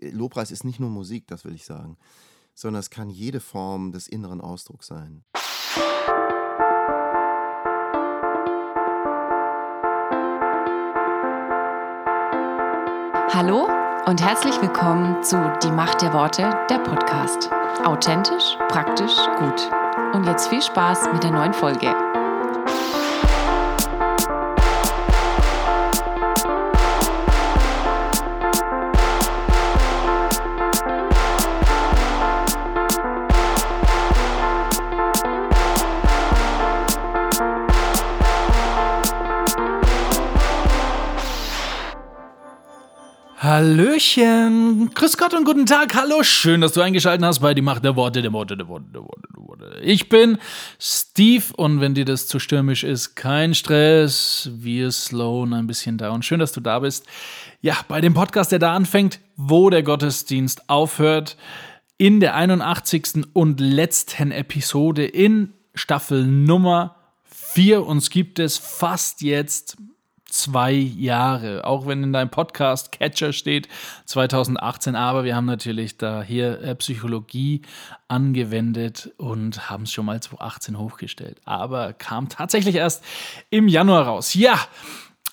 Lobpreis ist nicht nur Musik, das will ich sagen, sondern es kann jede Form des inneren Ausdrucks sein. Hallo und herzlich willkommen zu Die Macht der Worte, der Podcast. Authentisch, praktisch, gut. Und jetzt viel Spaß mit der neuen Folge. Hallöchen, grüß Gott und guten Tag, hallo, schön, dass du eingeschaltet hast bei Die Macht der Worte, der Worte, der Worte, der Worte, der Worte. Ich bin Steve und wenn dir das zu stürmisch ist, kein Stress, wir slowen ein bisschen down. Schön, dass du da bist. Ja, bei dem Podcast, der da anfängt, wo der Gottesdienst aufhört, in der 81. und letzten Episode in Staffel Nummer 4. Uns gibt es fast jetzt zwei Jahre. Auch wenn in deinem Podcast Catcher steht 2018, aber wir haben natürlich da hier äh, Psychologie angewendet und haben es schon mal 2018 hochgestellt. Aber kam tatsächlich erst im Januar raus. Ja,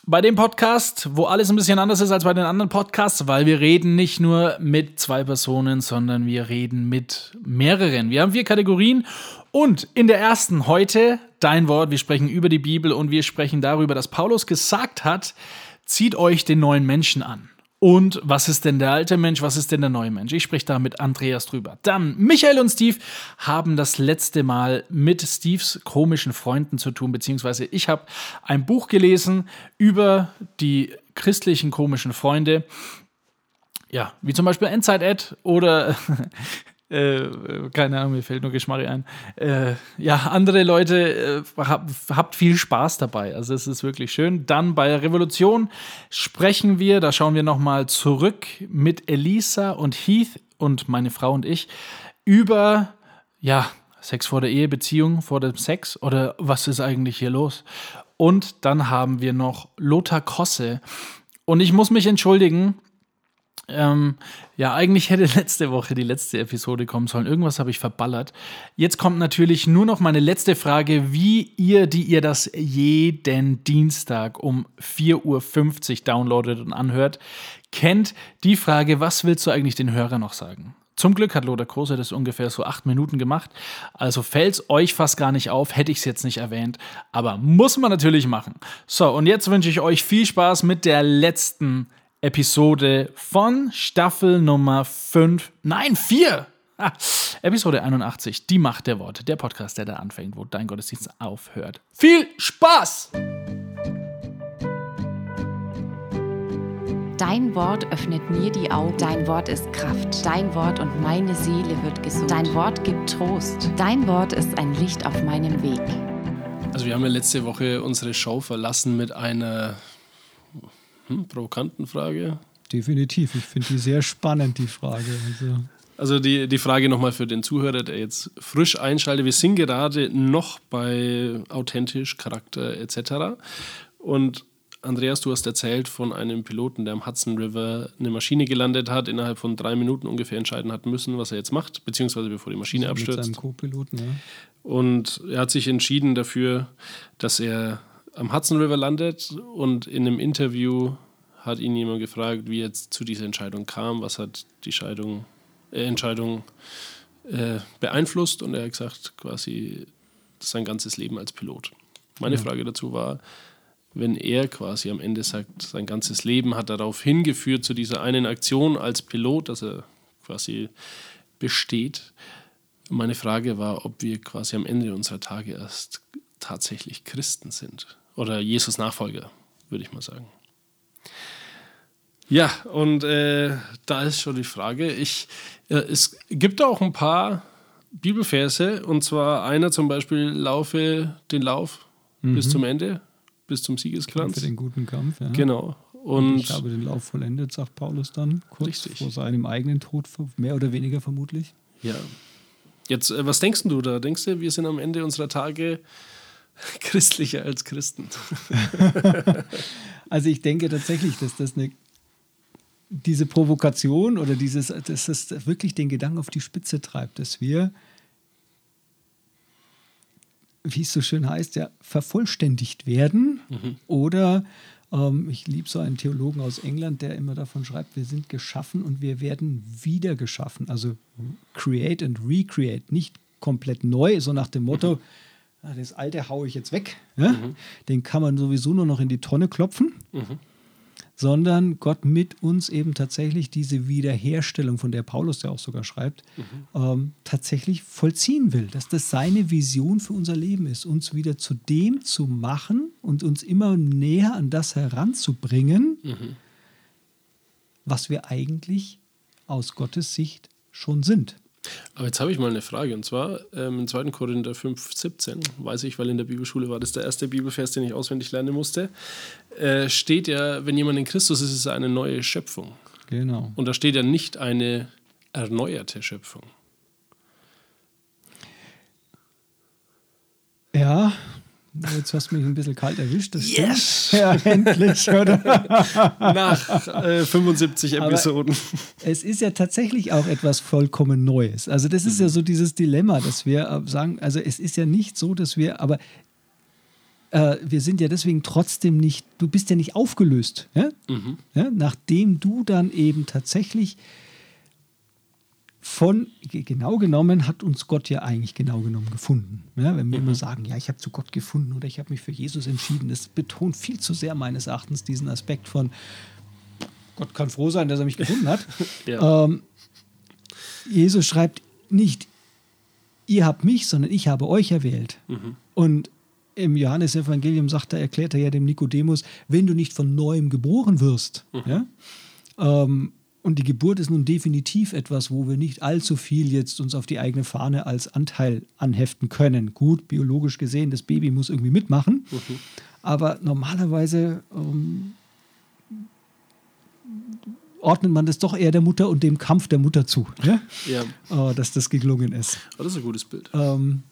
bei dem Podcast, wo alles ein bisschen anders ist als bei den anderen Podcasts, weil wir reden nicht nur mit zwei Personen, sondern wir reden mit mehreren. Wir haben vier Kategorien und in der ersten heute dein Wort. Wir sprechen über die Bibel und wir sprechen darüber, dass Paulus gesagt hat, zieht euch den neuen Menschen an. Und was ist denn der alte Mensch? Was ist denn der neue Mensch? Ich spreche da mit Andreas drüber. Dann Michael und Steve haben das letzte Mal mit Steves komischen Freunden zu tun, beziehungsweise ich habe ein Buch gelesen über die christlichen komischen Freunde. Ja, wie zum Beispiel Endzeit Ed oder Äh, keine Ahnung, mir fällt nur Geschmack ein. Äh, ja, andere Leute, äh, hab, habt viel Spaß dabei. Also es ist wirklich schön. Dann bei Revolution sprechen wir, da schauen wir nochmal zurück mit Elisa und Heath und meine Frau und ich über, ja, Sex vor der Ehe, Beziehung vor dem Sex oder was ist eigentlich hier los? Und dann haben wir noch Lothar Kosse. Und ich muss mich entschuldigen, ähm, ja, eigentlich hätte letzte Woche die letzte Episode kommen sollen. Irgendwas habe ich verballert. Jetzt kommt natürlich nur noch meine letzte Frage, wie ihr, die ihr das jeden Dienstag um 4.50 Uhr downloadet und anhört, kennt die Frage, was willst du eigentlich den Hörer noch sagen? Zum Glück hat Lothar Krose das ungefähr so acht Minuten gemacht. Also fällt es euch fast gar nicht auf, hätte ich es jetzt nicht erwähnt. Aber muss man natürlich machen. So, und jetzt wünsche ich euch viel Spaß mit der letzten Episode von Staffel Nummer 5, nein, 4. Ah, Episode 81, die Macht der Worte, der Podcast, der da anfängt, wo dein Gottesdienst aufhört. Viel Spaß! Dein Wort öffnet mir die Augen. Dein Wort ist Kraft. Dein Wort und meine Seele wird gesund. Dein Wort gibt Trost. Dein Wort ist ein Licht auf meinem Weg. Also wir haben ja letzte Woche unsere Show verlassen mit einer hm, provokanten Frage. Definitiv. Ich finde die sehr spannend, die Frage. Also, also die, die Frage nochmal für den Zuhörer, der jetzt frisch einschaltet. Wir sind gerade noch bei authentisch, Charakter etc. Und Andreas, du hast erzählt von einem Piloten, der am Hudson River eine Maschine gelandet hat, innerhalb von drei Minuten ungefähr entscheiden hat müssen, was er jetzt macht, beziehungsweise bevor die Maschine also abstürzt. Mit seinem Co-Piloten, ja. Und er hat sich entschieden dafür, dass er am Hudson River landet und in einem Interview hat ihn jemand gefragt, wie er jetzt zu dieser Entscheidung kam, was hat die Scheidung, äh, Entscheidung äh, beeinflusst und er hat gesagt, quasi sein ganzes Leben als Pilot. Meine ja. Frage dazu war, wenn er quasi am Ende sagt, sein ganzes Leben hat darauf hingeführt zu dieser einen Aktion als Pilot, dass er quasi besteht. Meine Frage war, ob wir quasi am Ende unserer Tage erst tatsächlich Christen sind oder Jesus Nachfolger, würde ich mal sagen. Ja, und äh, da ist schon die Frage. Ich, äh, es gibt auch ein paar Bibelverse, und zwar einer zum Beispiel: Laufe den Lauf mhm. bis zum Ende, bis zum Siegeskranz. Für den guten Kampf, ja. Genau. Und, ich habe den Lauf vollendet, sagt Paulus dann, kurz richtig. vor seinem eigenen Tod, mehr oder weniger vermutlich. Ja. Jetzt, äh, was denkst du da? Denkst du, wir sind am Ende unserer Tage christlicher als Christen. also ich denke tatsächlich, dass das eine diese Provokation oder dieses, dass es wirklich den Gedanken auf die Spitze treibt, dass wir, wie es so schön heißt, ja, vervollständigt werden oder ähm, ich liebe so einen Theologen aus England, der immer davon schreibt, wir sind geschaffen und wir werden wieder geschaffen. Also create and recreate, nicht komplett neu, so nach dem Motto, ah, das alte haue ich jetzt weg. Ja? Den kann man sowieso nur noch in die Tonne klopfen. Sondern Gott mit uns eben tatsächlich diese Wiederherstellung, von der Paulus ja auch sogar schreibt, ähm, tatsächlich vollziehen will. Dass das seine Vision für unser Leben ist, uns wieder zu dem zu machen und uns immer näher an das heranzubringen, was wir eigentlich aus Gottes Sicht schon sind. Aber jetzt habe ich mal eine Frage und zwar ähm, in 2. Korinther 5, 17, weiß ich, weil in der Bibelschule war das der erste Bibelvers, den ich auswendig lernen musste, äh, steht ja, wenn jemand in Christus ist, ist er eine neue Schöpfung. Genau. Und da steht ja nicht eine erneuerte Schöpfung. Ja, jetzt hast du mich ein bisschen kalt erwischt. Das yes! Ja, endlich, oder? Nach äh, 75 Aber- Episoden. Es ist ja tatsächlich auch etwas vollkommen Neues. Also das ist ja so dieses Dilemma, dass wir äh, sagen, also es ist ja nicht so, dass wir, aber äh, wir sind ja deswegen trotzdem nicht, du bist ja nicht aufgelöst. Ja? Ja? Nachdem du dann eben tatsächlich von, ge- genau genommen hat uns Gott ja eigentlich genau genommen gefunden. Ja? Wenn wir immer sagen, ja, ich habe zu Gott gefunden oder ich habe mich für Jesus entschieden, das betont viel zu sehr meines Erachtens diesen Aspekt von, Gott kann froh sein, dass er mich gefunden hat. Ja. Ähm, Jesus schreibt nicht, ihr habt mich, sondern ich habe euch erwählt. Und im Johannesevangelium sagt er, erklärt er ja dem Nikodemus, wenn du nicht von neuem geboren wirst, ja, ähm, und die Geburt ist nun definitiv etwas, wo wir nicht allzu viel jetzt uns auf die eigene Fahne als Anteil anheften können. Gut, biologisch gesehen, das Baby muss irgendwie mitmachen. Aber normalerweise ähm, ordnet man das doch eher der Mutter und dem Kampf der Mutter zu, ja? ja, äh, dass das gelungen ist. aber das ist ein gutes Bild. Ähm,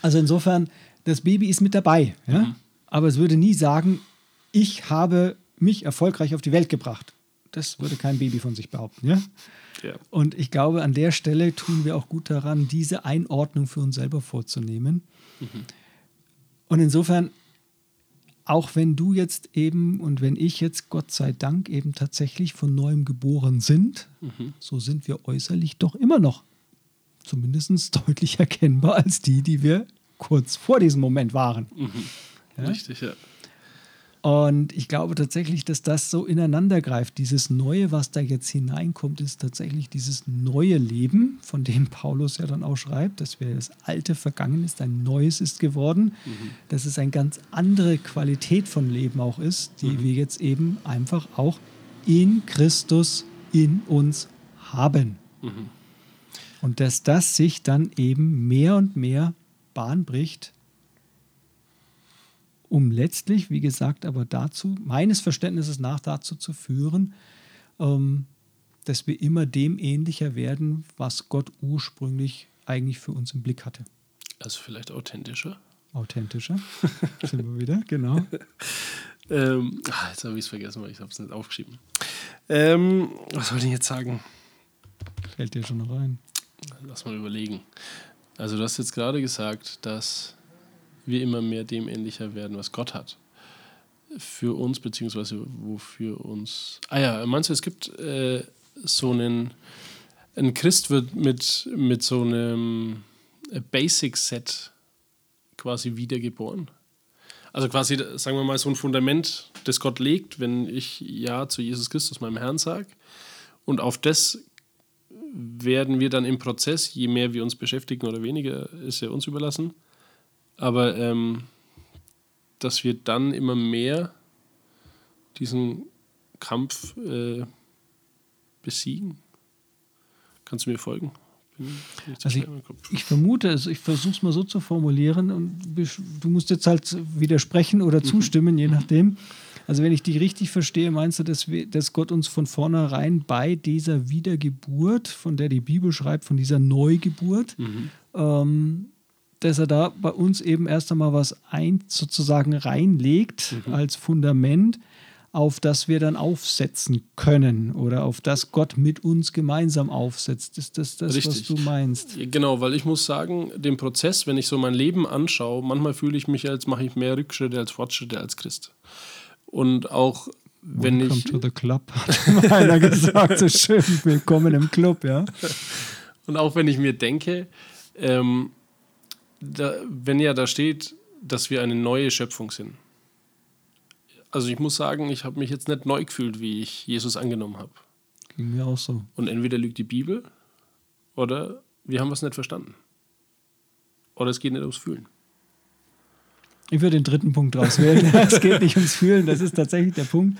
also insofern, das Baby ist mit dabei, ja? aber es würde nie sagen, ich habe mich erfolgreich auf die Welt gebracht. Das würde kein Baby von sich behaupten. Ja? Ja. Und ich glaube, an der Stelle tun wir auch gut daran, diese Einordnung für uns selber vorzunehmen. Und insofern, auch wenn du jetzt eben und wenn ich jetzt, Gott sei Dank, eben tatsächlich von neuem geboren sind, so sind wir äußerlich doch immer noch zumindest deutlich erkennbar als die, die wir kurz vor diesem Moment waren. Ja? Richtig, ja. Und ich glaube tatsächlich, dass das so ineinander greift. Dieses Neue, was da jetzt hineinkommt, ist tatsächlich dieses neue Leben, von dem Paulus ja dann auch schreibt, dass wir das Alte vergangen ist, ein Neues ist geworden, dass es eine ganz andere Qualität von Leben auch ist, die wir jetzt eben einfach auch in Christus in uns haben. Und dass das sich dann eben mehr und mehr Bahn bricht, um letztlich, wie gesagt, aber dazu, meines Verständnisses nach, dazu zu führen, ähm, dass wir immer dem ähnlicher werden, was Gott ursprünglich eigentlich für uns im Blick hatte. Also vielleicht authentischer. Authentischer. Sind wir wieder, genau. Ähm, ah, jetzt habe ich es vergessen, weil ich habe es nicht aufgeschrieben. Ähm, was wollte ich jetzt sagen? Fällt dir schon noch ein. Lass mal überlegen. Also du hast jetzt gerade gesagt, dass wir immer mehr dem ähnlicher werden, was Gott hat. Für uns, beziehungsweise wofür uns. Ah ja, meinst du, es gibt äh, so einen. Ein Christ wird mit, mit so einem Basic-Set quasi wiedergeboren? Also quasi, sagen wir mal, so ein Fundament, das Gott legt, wenn ich Ja zu Jesus Christus, meinem Herrn, sage. Und auf das werden wir dann im Prozess, je mehr wir uns beschäftigen oder weniger, ist ja uns überlassen. Aber ähm, dass wir dann immer mehr diesen Kampf äh, besiegen. Kannst du mir folgen? Bin Also Kopf. Ich vermute es, ich versuche es mal so zu formulieren und du musst jetzt halt widersprechen oder zustimmen, je nachdem. Also wenn ich die richtig verstehe, meinst du, dass, wir, dass Gott uns von vornherein bei dieser Wiedergeburt, von der die Bibel schreibt, von dieser Neugeburt, ähm, dass er da bei uns eben erst einmal was ein, sozusagen reinlegt als Fundament, auf das wir dann aufsetzen können oder auf das Gott mit uns gemeinsam aufsetzt. Ist das das, was Richtig. du meinst? Genau, weil ich muss sagen, den Prozess, wenn ich so mein Leben anschaue, manchmal fühle ich mich, als mache ich mehr Rückschritte als Fortschritte als Christ. Und auch wenn Welcome ich to the club, hat einer gesagt. So schön, willkommen im Club, ja. Und auch wenn ich mir denke, ähm, da, wenn ja da steht, dass wir eine neue Schöpfung sind. Also ich muss sagen, ich habe mich jetzt nicht neu gefühlt, wie ich Jesus angenommen habe. Ging mir auch so. Und entweder lügt die Bibel oder wir haben was nicht verstanden. Oder es geht nicht ums Fühlen. Ich würde den dritten Punkt rauswählen. es geht nicht ums Fühlen, das ist tatsächlich der Punkt.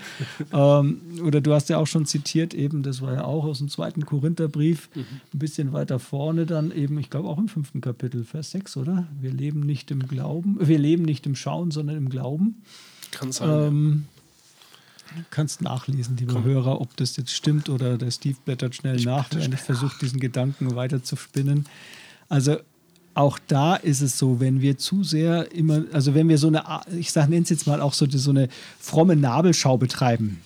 Ähm, oder du hast ja auch schon zitiert, eben, das war ja auch aus dem zweiten Korintherbrief, ein bisschen weiter vorne dann eben, ich glaube auch im fünften Kapitel, Vers 6, oder? Wir leben nicht im Glauben, wir leben nicht im Schauen, sondern im Glauben. Kann sein. Ähm, kannst nachlesen, lieber Hörer, ob das jetzt stimmt oder der Steve blättert schnell nach, während ich versuche, diesen Gedanken weiter zu spinnen. Also auch da ist es so, wenn wir zu sehr immer, also wenn wir so eine, ich sage, nenne es jetzt mal auch so, so eine fromme Nabelschau betreiben,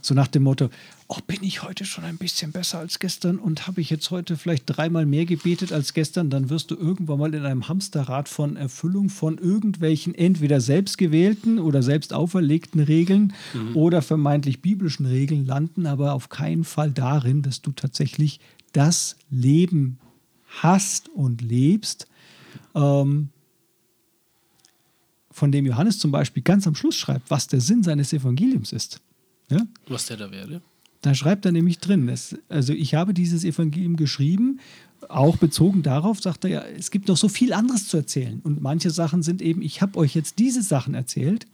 so nach dem Motto, oh, bin ich heute schon ein bisschen besser als gestern und habe ich jetzt heute vielleicht dreimal mehr gebetet als gestern, dann wirst du irgendwann mal in einem Hamsterrad von Erfüllung von irgendwelchen entweder selbstgewählten oder selbst auferlegten Regeln oder vermeintlich biblischen Regeln landen, aber auf keinen Fall darin, dass du tatsächlich das Leben hast und lebst, ähm, von dem Johannes zum Beispiel ganz am Schluss schreibt, was der Sinn seines Evangeliums ist. Ja? was der da wäre. Da schreibt er nämlich drin, dass, also ich habe dieses Evangelium geschrieben, auch bezogen darauf, sagt er ja, es gibt noch so viel anderes zu erzählen. Und manche Sachen sind eben, ich habe euch jetzt diese Sachen erzählt,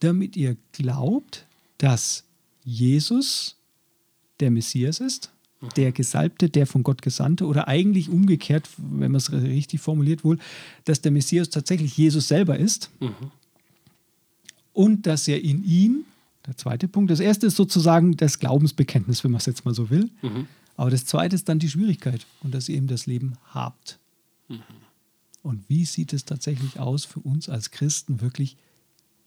damit ihr glaubt, dass Jesus der Messias ist, der Gesalbte, der von Gott Gesandte oder eigentlich umgekehrt, wenn man es richtig formuliert wohl, dass der Messias tatsächlich Jesus selber ist und dass er in ihm, der zweite Punkt, das erste ist sozusagen das Glaubensbekenntnis, wenn man es jetzt mal so will, aber das zweite ist dann die Schwierigkeit und dass ihr eben das Leben habt. Und wie sieht es tatsächlich aus für uns als Christen wirklich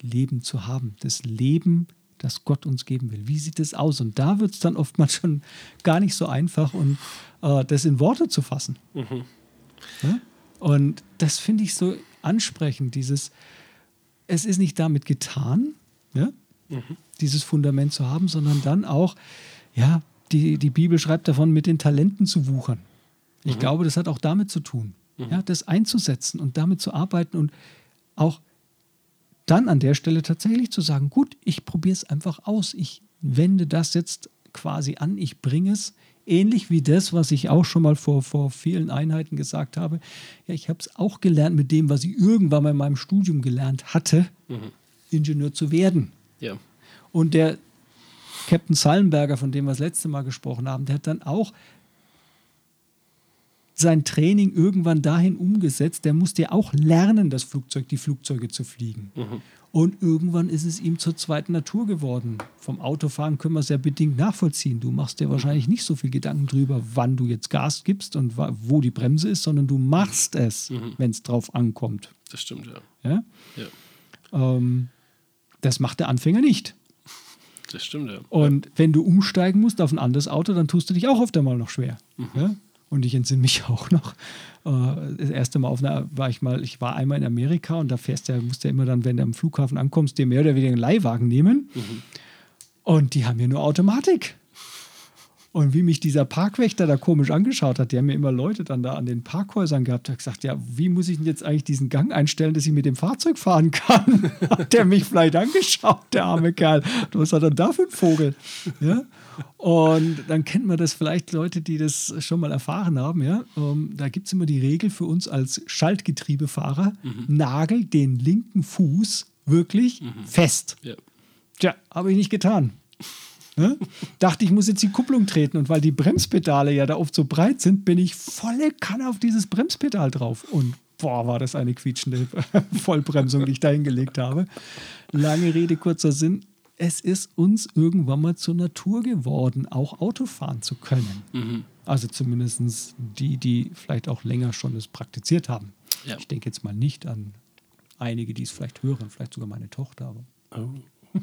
Leben zu haben? Das Leben, das Gott uns geben will. Wie sieht es aus? Und da wird es dann oftmals schon gar nicht so einfach, und, äh, das in Worte zu fassen. Ja? Und das finde ich so ansprechend, dieses, es ist nicht damit getan, ja? dieses Fundament zu haben, sondern dann auch, ja, die, die Bibel schreibt davon, mit den Talenten zu wuchern. Ich glaube, das hat auch damit zu tun, ja, das einzusetzen und damit zu arbeiten und auch dann an der Stelle tatsächlich zu sagen, gut, ich probiere es einfach aus. Ich wende das jetzt quasi an, ich bringe es. Ähnlich wie das, was ich auch schon mal vor, vor vielen Einheiten gesagt habe. Ja, ich habe es auch gelernt mit dem, was ich irgendwann mal in meinem Studium gelernt hatte, Ingenieur zu werden. Ja. Und der Captain Sallenberger, von dem wir das letzte Mal gesprochen haben, der hat dann auch sein Training irgendwann dahin umgesetzt, der musste ja auch lernen, das Flugzeug, die Flugzeuge zu fliegen. Und irgendwann ist es ihm zur zweiten Natur geworden. Vom Autofahren können wir es ja bedingt nachvollziehen. Du machst dir wahrscheinlich nicht so viel Gedanken drüber, wann du jetzt Gas gibst und wo die Bremse ist, sondern du machst es, wenn es drauf ankommt. Das stimmt, ja. Ja? Ja, Ähm, das macht der Anfänger nicht. das stimmt, ja. Und wenn du umsteigen musst auf ein anderes Auto, dann tust du dich auch oft einmal noch schwer. Ja? Und ich entsinne mich auch noch. Äh, das erste Mal auf einer, war ich mal, ich war einmal in Amerika und da fährst du, musst du ja immer dann, wenn du am Flughafen ankommst, dir mehr oder weniger einen Leihwagen nehmen. Und die haben ja nur Automatik. Und wie mich dieser Parkwächter da komisch angeschaut hat, der haben mir immer Leute dann da an den Parkhäusern gehabt, hat gesagt, ja, wie muss ich denn jetzt eigentlich diesen Gang einstellen, dass ich mit dem Fahrzeug fahren kann? hat der mich vielleicht angeschaut, der arme Kerl. Was hat er da für ein Vogel? Ja? Und dann kennt man das vielleicht Leute, die das schon mal erfahren haben. Ja? Ähm, da gibt es immer die Regel für uns als Schaltgetriebefahrer, nagel den linken Fuß wirklich fest. ja. Tja, habe ich nicht getan. Ne? Dachte, ich muss jetzt die Kupplung treten und weil die Bremspedale ja da oft so breit sind, bin ich volle Kanne auf dieses Bremspedal drauf. Und boah, war das eine quietschende Vollbremsung, die ich da hingelegt habe. Lange Rede, kurzer Sinn. Es ist uns irgendwann mal zur Natur geworden, auch Auto fahren zu können. Also zumindest die, die vielleicht auch länger schon es praktiziert haben. Ja. Ich denke jetzt mal nicht an einige, die es vielleicht hören, vielleicht sogar meine Tochter. Aber Oh.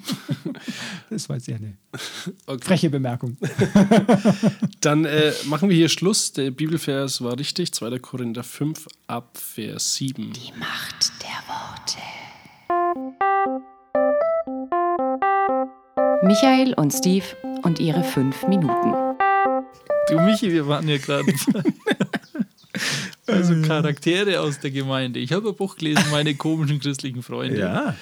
Das war jetzt eher eine freche Bemerkung. Dann äh, machen wir hier Schluss. Der Bibelvers war richtig. 2. Korinther 5 ab Vers 7. Die Macht der Worte. Michael und Steve und ihre fünf Minuten. Du Michi, wir waren ja gerade. Also Charaktere aus der Gemeinde. Ich habe ein Buch gelesen, meine komischen christlichen Freunde. Ja.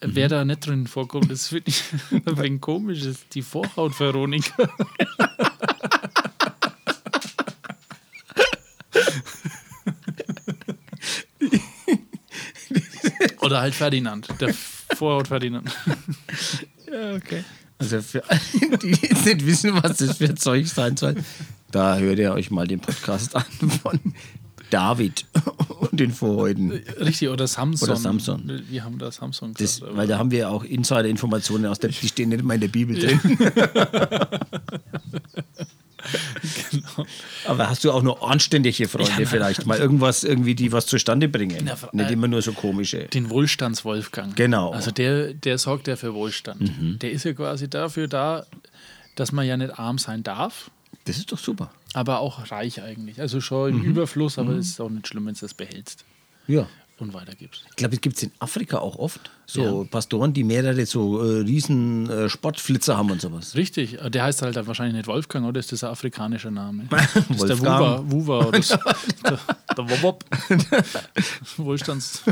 Wer da nicht drin vorkommt, das finde ich ein wenig komisch. Ist die Vorhaut-Veronika. Oder halt Ferdinand, der Vorhaut-Ferdinand. Ja, okay. Also für alle, die jetzt nicht wissen, was das für Zeug sein soll, da hört ihr euch mal den Podcast an von David und den Vorhäuten. Richtig, oder Samson. Oder Samson. Wir haben da Samson Das, gesagt. aber- weil da haben wir auch Insider-Informationen aus der, die stehen nicht mal in der Bibel drin. Aber hast du auch nur anständige Freunde vielleicht? Mal irgendwas, irgendwie, die was zustande bringen. Ja, vor- nicht äh, immer nur so komische. Den Wohlstandswolfgang. Genau. Also der, der sorgt ja für Wohlstand. Der ist ja quasi dafür da, dass man ja nicht arm sein darf, Das ist doch super. aber auch reich eigentlich. Also schon im Überfluss, aber es ist auch nicht schlimm, wenn du das behältst Ja. Und weitergibst. Ich glaube, es gibt es in Afrika auch oft. So Pastoren, die mehrere so äh, riesen äh, Sportflitzer haben und sowas. Richtig, der heißt halt wahrscheinlich nicht Wolfgang, oder ist das ein afrikanischer Name? Das ist der Wolfgang. Wuwa, Wuwa oder so. der, der Wobop. Wohlstands.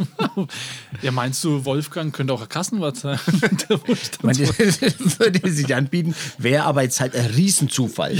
ja, meinst du, Wolfgang könnte auch ein Kassenwart sein? der Wohlstands das würde sich anbieten, wäre aber jetzt halt ein Riesenzufall.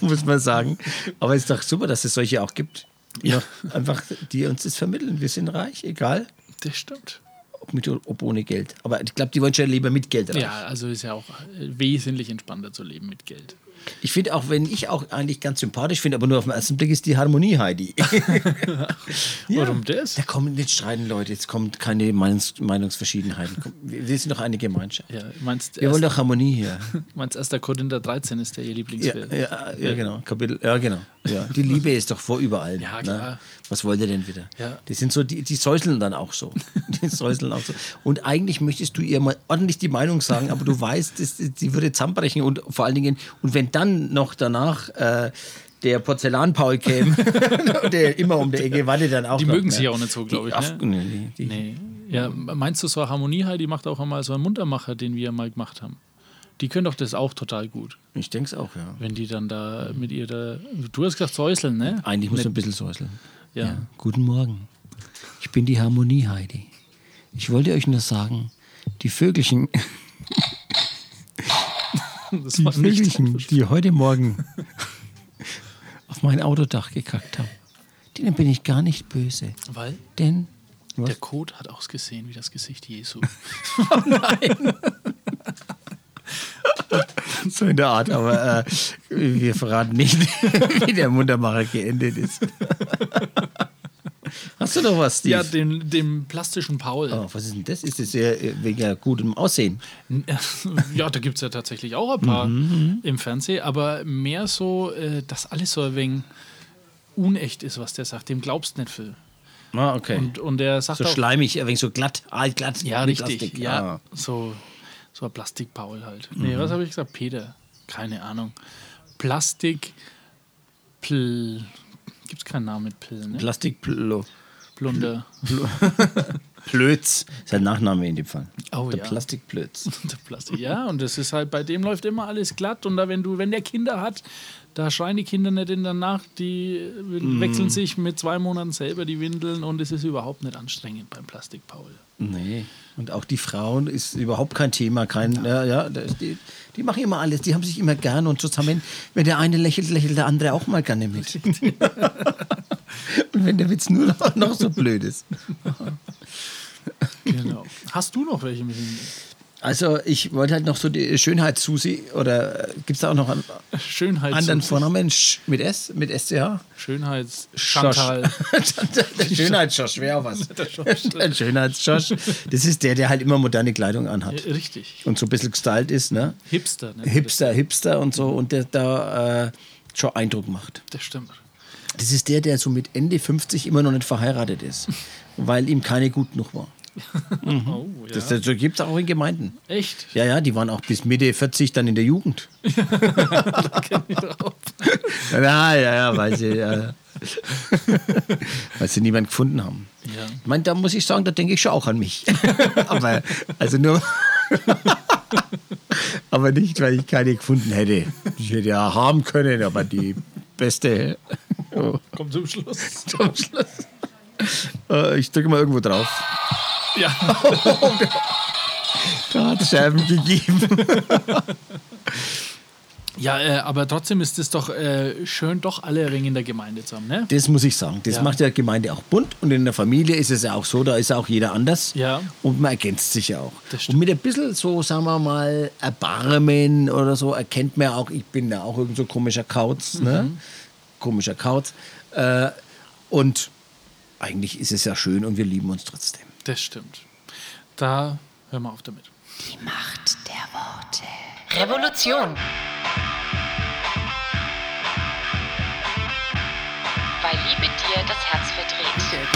Muss man sagen. Aber es ist doch super, dass es solche auch gibt. Ja. Einfach, die uns das vermitteln. Wir sind reich, egal, das stimmt. ob, mit, ob ohne Geld. Aber ich glaube, die wollen schon lieber mit Geld reich. Ja, also ist ja auch äh, wesentlich entspannter zu leben mit Geld. Ich finde auch, wenn ich auch eigentlich ganz sympathisch finde, aber nur auf den ersten Blick ist die Harmonie, Heidi. Warum das? Da kommen nicht streiten Leute, jetzt kommt keine Meinungs Meinungsverschiedenheiten. Wir sind doch eine Gemeinschaft. Ja, meinst, Wir wollen doch Harmonie hier. meinst 1. Korinther 13 ist der ihr Ja, Lieblingsvers. ja, ja, genau. Kapitel, ja, genau. Ja. Die Liebe ist doch vor überall. Ja, Ne? Was wollt ihr denn wieder? Ja. Die sind so, die, die säuseln dann auch so. Die säuseln auch so. Und eigentlich möchtest du ihr mal ordentlich die Meinung sagen, aber du weißt, das, sie würde zusammenbrechen und vor allen Dingen, und wenn dann noch danach äh, der Porzellan-Paul käme, der immer um die Ecke wartet dann auch Die noch, mögen ne? sich auch nicht so, glaube ich. Ne? nee, Nee. Ja, meinst du, so eine Harmonie, die macht auch einmal so einen Muntermacher, den wir mal gemacht haben. Die können doch das auch total gut, Ich denke es auch, ja. wenn die dann da mit ihr da. Du hast gesagt, säuseln, ne? Eigentlich muss ein bisschen säuseln. Ja. Guten Morgen. Ich bin die Harmonie, Heidi. Ich wollte euch nur sagen, die Vögelchen, Das die Vögelchen, die heute Morgen auf mein Autodach gekackt haben, denen bin ich gar nicht böse. Weil Denn, was? der Code hat ausgesehen wie das Gesicht Jesu. so in der Art, aber äh, wir verraten nicht, wie der Muntermacher geendet ist. Hast du noch was, Steve? Ja, dem, dem plastischen Paul. oh, was ist denn das? Ist das sehr äh, wegen gutem Aussehen? Ja, da gibt es ja tatsächlich auch ein paar Mhm, im Fernsehen, aber mehr so, äh, dass alles so ein wenig unecht ist, was der sagt. Dem glaubst nicht viel. Ah, okay. Und, und der sagt so auch, schleimig, ein wenig so glatt, altglatt. Ja, richtig. Plastik. Ja, Ah. so, so ein Plastikpaul halt. Mhm. Nee, was habe ich gesagt? Peter. Keine Ahnung. Plastik. Pl. Gibt es keinen Namen mit Pill, ne? Plastikplo. Plunder. Plötz. Ist ein Nachname in dem Fall. Oh, der ja. Plastikplötz. Der Plastik. Ja, und das ist halt, bei dem läuft immer alles glatt. Und da, wenn du, wenn der Kinder hat, da schreien die Kinder nicht in der Nacht, die Mhm. wechseln sich mit zwei Monaten selber die Windeln und es ist überhaupt nicht anstrengend beim Plastikpaul. Nee. Und auch die Frauen ist überhaupt kein Thema. Kein, ja, ja, die, die machen immer alles. Die haben sich immer gern und zusammen, wenn der eine lächelt, lächelt der andere auch mal gerne mit. und wenn der Witz nur noch, noch so blöd ist. Genau. Hast du noch welche mit den Also ich wollte halt noch so die Schönheits-Susi oder gibt es da auch noch einen Schönheits anderen Vornamen mit S, mit SCH? Schönheits Chantal. der Schönheitsschosch wäre auch was. Der Schönheitsschosch. Das ist der, der halt immer moderne Kleidung anhat. Richtig. Und so ein bisschen gestylt ist, ne? Hipster, ne? Hipster, Hipster und so. Und der da äh, schon Eindruck macht. Das stimmt. Das ist der, der so mit Ende 50 immer noch nicht verheiratet ist. Weil ihm keine gut genug war. Oh, ja. Das, das gibt es auch in Gemeinden. Echt? Ja, ja, die waren auch bis Mitte 40 dann in der Jugend. ja, ja, ja, weil sie, ja, weil sie niemanden gefunden haben. Ja. Ich meine, da muss ich sagen, da denke ich schon auch an mich. aber, also nur. aber nicht, weil ich keine gefunden hätte. Ich hätte ja haben können, aber die beste. Kommt zum Schluss. Zum Schluss. Äh, Ich drücke mal irgendwo drauf. Ja. Da hat es Scherben gegeben. Ja, äh, aber trotzdem ist es doch äh, schön, doch alle Ringe in der Gemeinde zu haben, ne? Das muss ich sagen. Das Ja. macht ja Gemeinde auch bunt. Und in der Familie ist es ja auch so, da ist auch jeder anders. Ja. Und man ergänzt sich ja auch. Und mit ein bisschen so, sagen wir mal, Erbarmen oder so, erkennt man auch, ich bin ja auch irgend so komischer Kauz. Ne? Mhm. Komischer Kauz. Äh, und eigentlich ist es ja schön und wir lieben uns trotzdem. Das stimmt. Da hören wir auf damit. Die Macht der Worte. Revolution. Weil Liebe dir das Herz verdreht.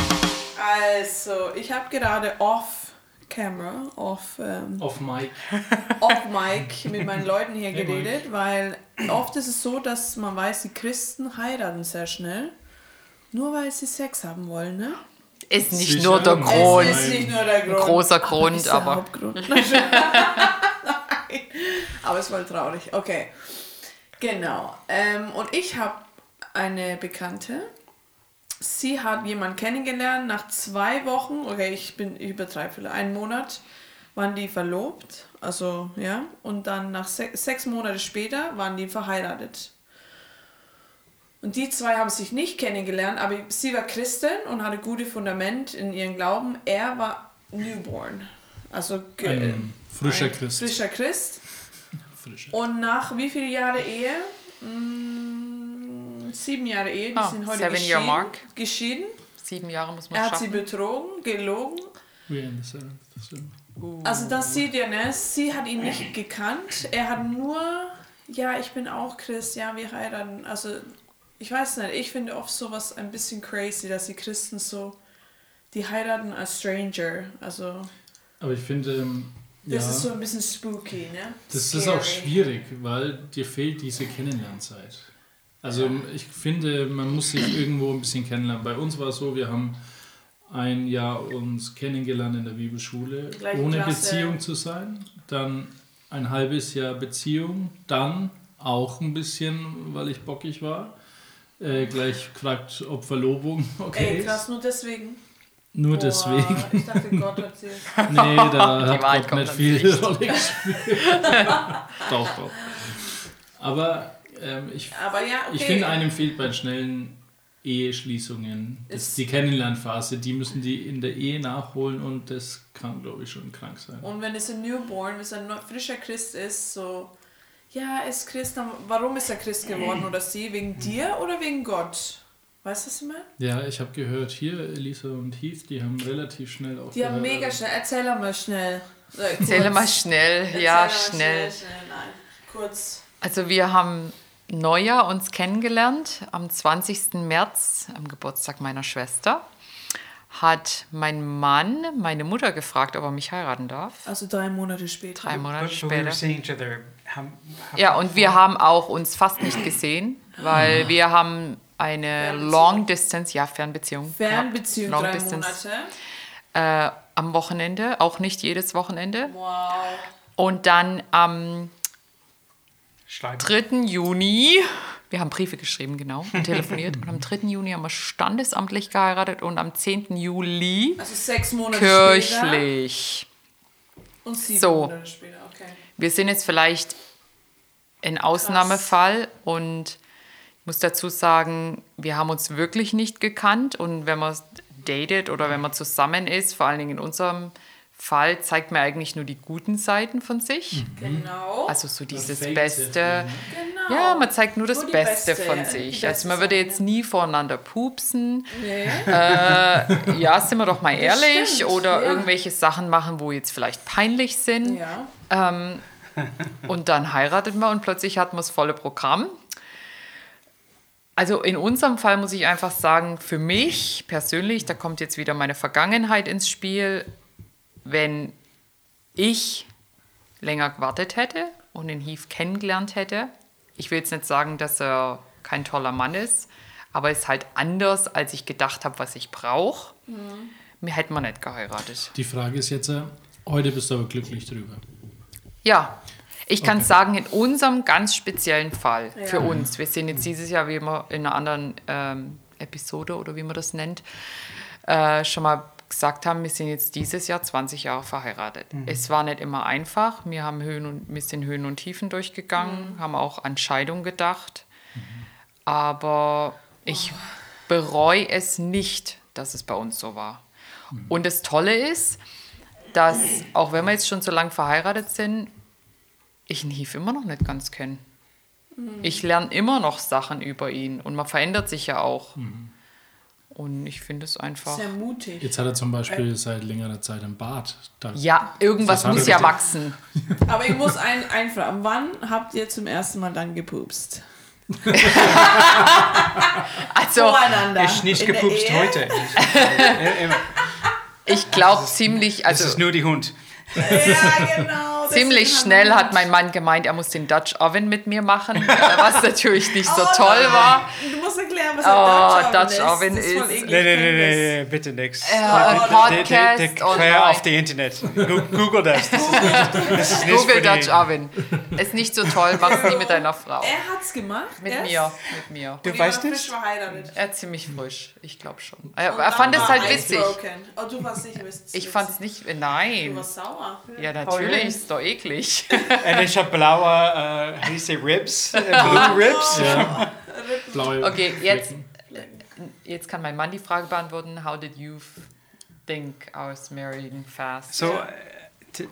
Also, ich habe gerade off Camera, off, ähm, Auf Mike. off Mic mit meinen Leuten hier geredet, weil oft ist es so, dass man weiß, die Christen heiraten sehr schnell, nur weil sie Sex haben wollen, ne? Ist nicht Sicher. nur der Grund. Es ist nicht nur der Grund. großer aber Grund, ist der aber- Hauptgrund. Nein. aber es war traurig. Okay. Genau. Ähm, und ich habe eine Bekannte. Sie hat jemanden kennengelernt. Nach zwei Wochen, okay, ich bin ich übertreibe vielleicht, einen Monat waren die verlobt. Also, ja. Und dann nach se sechs Monate später waren die verheiratet. Und die zwei haben sich nicht kennengelernt, aber sie war Christin und hatte gute Fundament in ihrem Glauben. Er war newborn. Also Ein frischer ein Christ. Frischer Christ. Frischer. Und nach wie viele Jahre Ehe? Mm, sieben Jahre Ehe. Die Ah, sind heute seven geschieden. year mark. geschieden. Sieben Jahre muss man Er hat sie schaffen. betrogen, gelogen. We in the seventh. stimmt. Also das sieht ihr, ne? Sie hat ihn nicht gekannt. Er hat nur, ja, ich bin auch Christ, ja, wir heiraten. Also ich weiß nicht, ich finde oft sowas ein bisschen crazy, dass die Christen so, die heiraten als Stranger. Also Aber ich finde, ähm, ja, das ist so ein bisschen spooky, ne? das ist auch schwierig, weil dir fehlt diese Kennenlernzeit. Also ich finde, man muss sich irgendwo ein bisschen kennenlernen. Bei uns war es so, wir haben ein Jahr uns kennengelernt in der Bibelschule, ohne Klasse. Beziehung zu sein. Dann ein halbes Jahr Beziehung, dann auch ein bisschen, weil ich bockig war. Äh, gleich gefragt, ob Verlobung okay Ey, krass, nur deswegen. Nur Boah, deswegen. Ich dachte, Gott hat sie. Nee, da Die hat Gott nicht viel. Rolle gespielt. doch, doch. Aber ähm, ich, Aber ja, okay. ich finde, einem fehlt bei schnellen Eheschließungen das, Ist- die Kennenlernphase. Die müssen die in der Ehe nachholen und das kann, glaube ich, schon krank sein. Und wenn es ein Newborn, wenn es ein frischer Christ ist, so, ja, er ist Christ, dann warum ist er Christ geworden oder sie? Wegen dir oder wegen Gott? Weißt du, was ich meine? Ja, ich habe gehört, hier, Elisa und Heath, die haben relativ schnell auch Die haben mega schnell, erzähl mal schnell. Äh, Erzähle kurz. mal schnell. Erzähl ja, mal schnell. schnell. Nein, kurz. Also wir haben Neujahr uns kennengelernt. Am 20. März, am Geburtstag meiner Schwester, hat mein Mann meine Mutter gefragt, ob er mich heiraten darf. Also drei Monate später. Drei Monate später. How, how Ja, und wir haben auch uns fast nicht gesehen, weil wir haben eine. Long Distance, ja, Fernbeziehung. Fernbeziehung Long drei Distance. Monate. Äh, am Wochenende, auch nicht jedes Wochenende. Wow. Und dann am Schleimer. 3. Juni, wir haben Briefe geschrieben, genau, und telefoniert. und am 3. Juni haben wir standesamtlich geheiratet und am 10. Juli Also sechs Monate später. kirchlich. Und sieben So. Monate später. Wir sind jetzt vielleicht ein Ausnahmefall und ich muss dazu sagen, wir haben uns wirklich nicht gekannt. Und wenn man datet oder wenn man zusammen ist, vor allen Dingen in unserem Fall, zeigt man eigentlich nur die guten Seiten von sich. Genau. Also so dieses Beste. sehr genau. Ja, man zeigt nur das Nur Beste, beste, von sich. beste Also man würde jetzt nie voreinander pupsen. Nee. Äh, ja, sind wir doch mal ehrlich. stimmt, Oder ja. irgendwelche Sachen machen, wo jetzt vielleicht peinlich sind. Ja. Und dann heiratet man und plötzlich hat man das volle Programm. Also in unserem Fall muss ich einfach sagen, für mich persönlich, da kommt jetzt wieder meine Vergangenheit ins Spiel, wenn ich länger gewartet hätte und den Heath kennengelernt hätte, ich will jetzt nicht sagen, dass er kein toller Mann ist, aber ist halt anders, als ich gedacht habe, was ich brauche. Mir hätte man nicht geheiratet. Die Frage ist jetzt, äh, heute bist du aber glücklich drüber. Ja, ich kann sagen, in unserem ganz speziellen Fall, für uns, wir sind jetzt dieses Jahr, wie immer in einer anderen ähm, Episode oder wie man das nennt, äh, schon mal gesagt haben, wir sind jetzt dieses Jahr 20 Jahre verheiratet. Es war nicht immer einfach. Wir haben Höhen und, wir sind Höhen und Tiefen durchgegangen, haben auch an Scheidung gedacht. Aber ich bereue es nicht, dass es bei uns so war. Und das Tolle ist, dass, auch wenn wir jetzt schon so lange verheiratet sind, ich ihn Heath immer noch nicht ganz kenne. Ich lerne immer noch Sachen über ihn und man verändert sich ja auch. Und ich finde es einfach. Sehr mutig. Jetzt hat er zum Beispiel seit längerer Zeit einen Bart. Da, Ja, irgendwas muss ja wachsen. Aber ich muss ein, einfragen. Wann habt ihr zum ersten Mal dann gepupst? Also. Ist nicht In gepupst heute. Ich glaube ziemlich, Das ist also nur die Hund. Ja, genau. ziemlich schnell hat mein Mann gemeint, er muss den Dutch Oven mit mir machen, was natürlich nicht so Oh toll nein. war. Du musst erklären, was Oh, Dutch Oven ist. Das ist- Nee, nee, nee, nee, nee, bitte nix. Ja, Podcast der- der- der- auf die Internet. Google das. Das ist nicht, Google die- Dutch Oven. Ist nicht so toll, mach's nie mit deiner Frau. Er hat's gemacht. Mit mir, mit mir. Du weißt nicht? verheiratet. Er ist ziemlich frisch, ich glaube schon. Er, er fand es halt witzig. Oh, du warst nicht witzig. Ich fand es nicht, Du nein. warst sauer. Ja, natürlich, ist doch eklig. Und ich habe blaue, uh, you say ribs? Uh, blue ribs? Blaue Okay, jetzt, jetzt kann mein Mann die Frage beantworten. How did you think I was marrying fast? So, uh, to,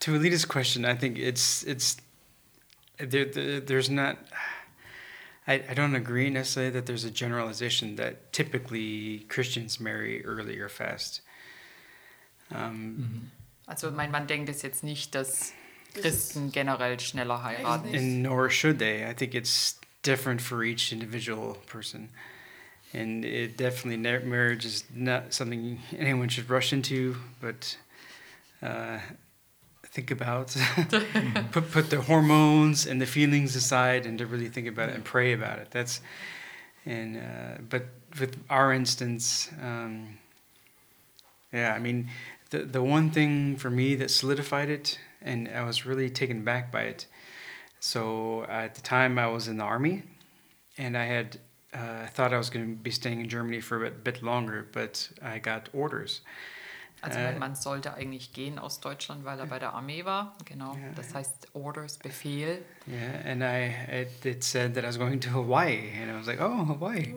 to Alita's question, I think it's it's there, there there's not. I, I don't agree necessarily that there's a generalization that typically Christians marry early or fast. Um, Also mein Mann denkt es jetzt nicht, dass Christen generell schneller heiraten. and nor should they. I think it's different for each individual person, and it definitely marriage is not something anyone should rush into. But uh, think about put put the hormones and the feelings aside, and to really think about it and pray about it. That's and uh, but with our instance. Um, yeah, I mean, the the one thing for me that solidified it, and I was really taken back by it. So at the time, I was in the army, and I had uh, thought I was going to be staying in Germany for a bit, bit longer, but I got orders. Also Äh, mein Mann sollte eigentlich gehen aus Deutschland, weil er bei der Armee war. Genau, das heißt Orders, Befehl. Yeah, and I it, it said that I was going to Hawaii, and I was like, oh, Hawaii,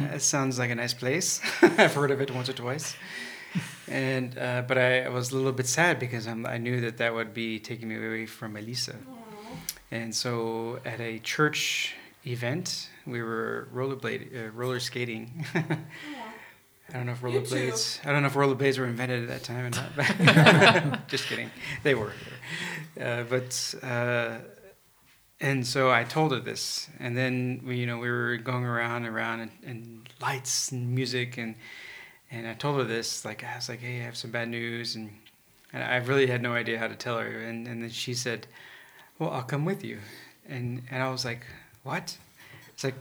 that sounds like a nice place. I've heard of it once or twice, and uh, but I, I was a little bit sad because I'm, I knew that that would be taking me away from Elisa, and so at a church event we were rollerblade uh, roller skating. I don't know if rollerblades. I don't know if rollerblades were invented at that time or not. Just kidding. They were. Uh, but uh, and so I told her this, and then we, you know, we were going around and around and, and lights and music, and and I told her this. Like I was like, hey, I have some bad news, and and I really had no idea how to tell her, and and then she said, well, I'll come with you, and and I was like, what? It's like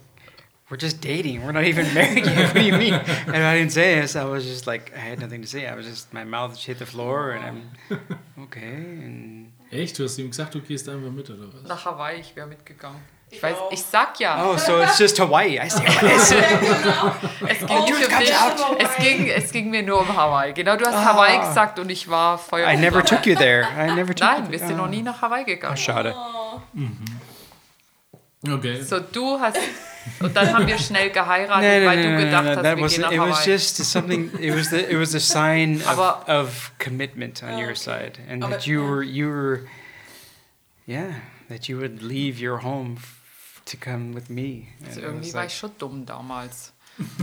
we're just dating. We're not even married yet. What do you mean? And I didn't say this. I was just like, I had nothing to say. I was just, my mouth hit the floor, and I'm okay. And Echt? Du hast ihm gesagt, du gehst einfach mit, oder was? Nach Hawaii, ich wäre mitgegangen. Ich, weiß, auch. ich sag ja, oh, so it's just Hawaii. I see what it is. es ging, Oh, dich, out. es, ging, es ging mir nur um Hawaii. Genau, du hast Hawaii gesagt und ich war Feuer. I never took you there. I never took Nein, you wir sind noch nie nach Hawaii gegangen. Oh, schade. Okay. So, du hast. Und dann haben wir schnell geheiratet, No, no, weil no, du no, no, gedacht no, hast, that wir gehen nach it was Hawaii. just something it was the it was a sign of, of commitment on your side and that you were you were yeah that you would leave your home to come with me also it irgendwie was war ich schon dumm damals.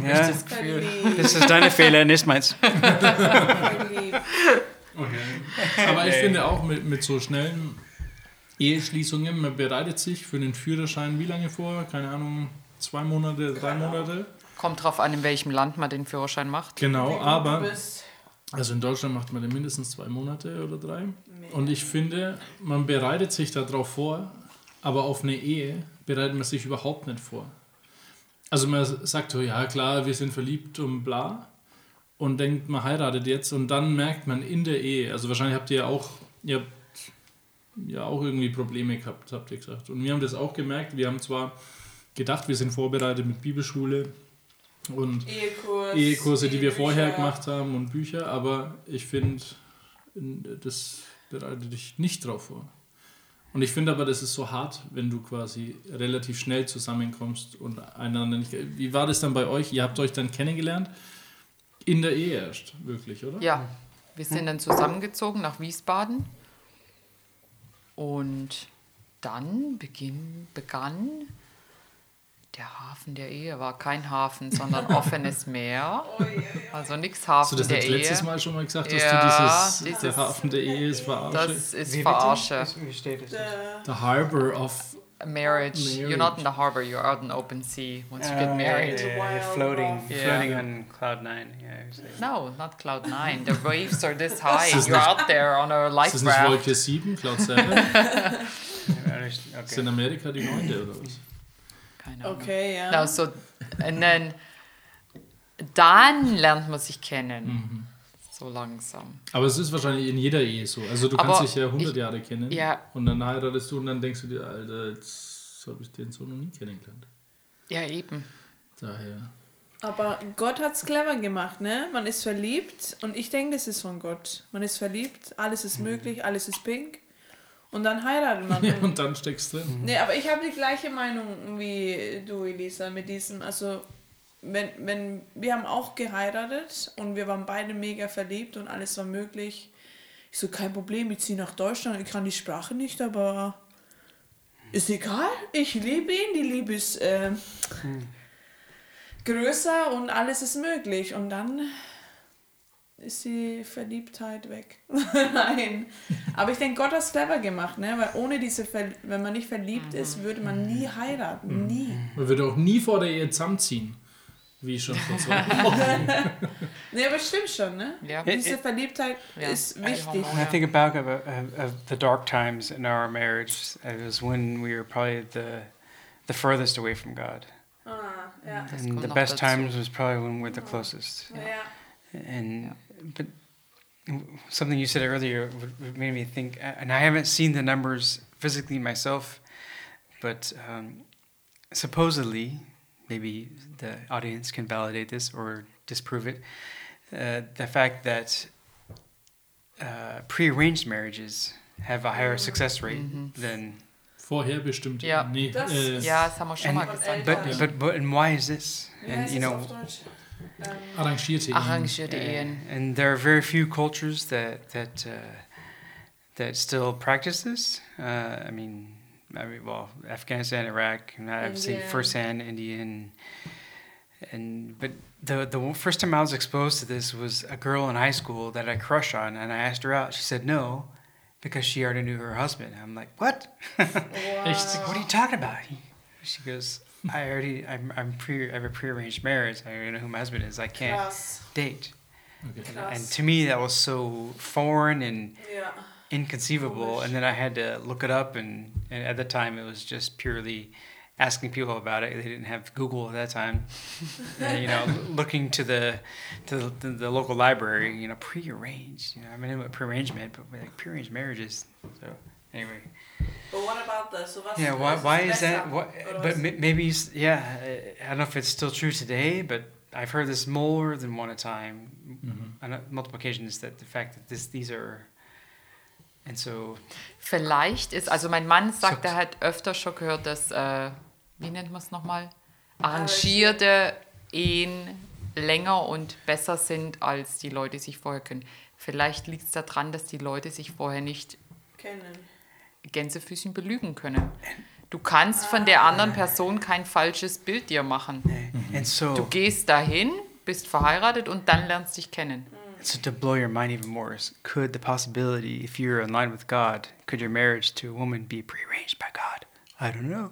yeah, Das Gefühl. this is deine Fehler nicht meins Okay. Aber ich finde auch mit, mit so schnellen Eheschließungen, man bereitet sich für den Führerschein wie lange vor? Keine Ahnung, zwei Monate, drei Monate? Kommt drauf an, in welchem Land man den Führerschein macht. Genau, aber Also in Deutschland macht man den mindestens zwei Monate oder drei. Und ich finde, man bereitet sich darauf vor, aber auf eine Ehe bereitet man sich überhaupt nicht vor. Also man sagt so, ja klar, wir sind verliebt und bla. Und denkt, man heiratet jetzt und dann merkt man in der Ehe, also wahrscheinlich habt ihr ja auch, ihr habt ja auch irgendwie Probleme gehabt, habt ihr gesagt. Und wir haben das auch gemerkt, wir haben zwar gedacht, wir sind vorbereitet mit Bibelschule und Ehekurs, Ehekurse, die wir vorher gemacht haben und Bücher, aber ich finde, das bereitet dich nicht drauf vor. Und ich finde aber, das ist so hart, wenn du quasi relativ schnell zusammenkommst und einander nicht. Wie war das dann bei euch? Ihr habt euch dann kennengelernt? In der Ehe erst, wirklich, oder? Ja, wir sind dann zusammengezogen nach Wiesbaden. Und dann beginn, begann der Hafen der Ehe. War kein Hafen, sondern offenes Meer. Also nichts Hast du Hafen das der jetzt Ehe. letztes Mal schon mal gesagt, dass Ja, du dieses, dieses- der Hafen der Ehe ist verarsche? Das ist Wie? Verarsche. Das- wie steht es? The Harbor of Marriage. You're not in Marriage. the harbor, you're out in the open sea once you get Uh, married. yeah, Wild you're floating. Yeah. floating on cloud nine. Yeah, exactly. No, not cloud nine. The waves are this high. das You're nicht- out there on a ist life das nicht raft. Wolke 7, Cloud 7? Underst- Ist Okay. in Amerika die neunte oder was? Keine Ahnung. Okay, ja. No, so, and then, dann lernt man sich kennen. Mhm. So langsam. Aber es ist wahrscheinlich in jeder Ehe so. Also du Aber kannst dich ja 100 ich- Jahre kennen ja. und dann heiratest du und dann denkst du dir, Alter, jetzt habe ich den so noch nie kennengelernt. Ja, eben. Daher. Aber Gott hat's clever gemacht, ne? Man ist verliebt und ich denke, das ist von Gott. Man ist verliebt, alles ist möglich, alles ist pink und dann heiratet man. Ja, und dann steckst du drin. Nee, aber ich habe die gleiche Meinung wie du, Elisa, mit diesem, also wenn, wenn, wir haben auch geheiratet und wir waren beide mega verliebt und alles war möglich. Ich so, kein Problem, ich ziehe nach Deutschland, ich kann die Sprache nicht, aber ist egal, ich liebe ihn, die Liebe ist äh, größer und alles ist möglich. Und dann ist die Verliebtheit weg. Nein. Aber ich denke, Gott hat es clever gemacht, ne? Weil ohne diese, Ver wenn man nicht verliebt ist, würde man nie heiraten. Nie. Man würde auch nie vor der Ehe zusammenziehen. Wie schon vor zwei Wochen. Ne, aber stimmt schon, ne? Ja. Diese Verliebtheit Ja. ist wichtig. I think about of, of, the dark times in our marriage, it was when we were probably the the furthest away from God, Ah, ja. And the best dazu. times was probably when we're the closest. ja. And but something you said earlier would- would made me think, and I haven't seen the numbers physically myself, but um, supposedly, maybe the audience can validate this or disprove it. Uh, the fact that uh, pre-arranged marriages have a higher success rate than Vorher bestimmt. Ja. Nee, Das- äh, Ja, das haben wir schon and, mal gesagt. but, Eltern. but but and why is this? Wie And you know, auf Deutsch? Ähm, arrangierte Ehen. Arrangierte Ehen. and there are very few cultures that that uh, that still practice this. Uh, I mean, I mean, well, Afghanistan, Iraq, and I've seen firsthand Indian. And but the the first time I was exposed to this was a girl in high school that I crushed on, and I asked her out. She said no, because she already knew her husband. I'm like, what? She's like, what are you talking about? She goes, I already, I'm, I'm pre, I have a prearranged marriage. I already know who my husband is. I can't Krass. date. Okay. And, and to me, that was so foreign and Ja. inconceivable. And then I had to look it up, and, and at the time, it was just purely asking people about it. They didn't have Google at that time. and, you know, looking to the to the, the, the local library. You know, prearranged. You know, I mean, what prearrangement, but like prearranged marriages. So anyway. But what about the, so was Yeah, why, why es is that? What, but maybe, s- yeah, I- I don't know if it's still true today, but I've heard this more than one time, on uh, multiple occasions, that the fact that this, these are, and so, Vielleicht ist, also mein Mann sagt, So- er hat öfter schon gehört, dass, äh, wie nennt man es nochmal? Arrangierte Ehen länger und besser sind, als die Leute sich vorher können. Vielleicht liegt es daran, dass die Leute sich vorher nicht Kennen. Gänsefüßchen belügen können. Du kannst von der anderen Person kein falsches Bild dir machen. so, Du gehst dahin, bist verheiratet und dann lernst dich kennen. so to blow your mind even more, is could the possibility, if you're in line with God, could your marriage to a woman be prearranged by God? I don't know.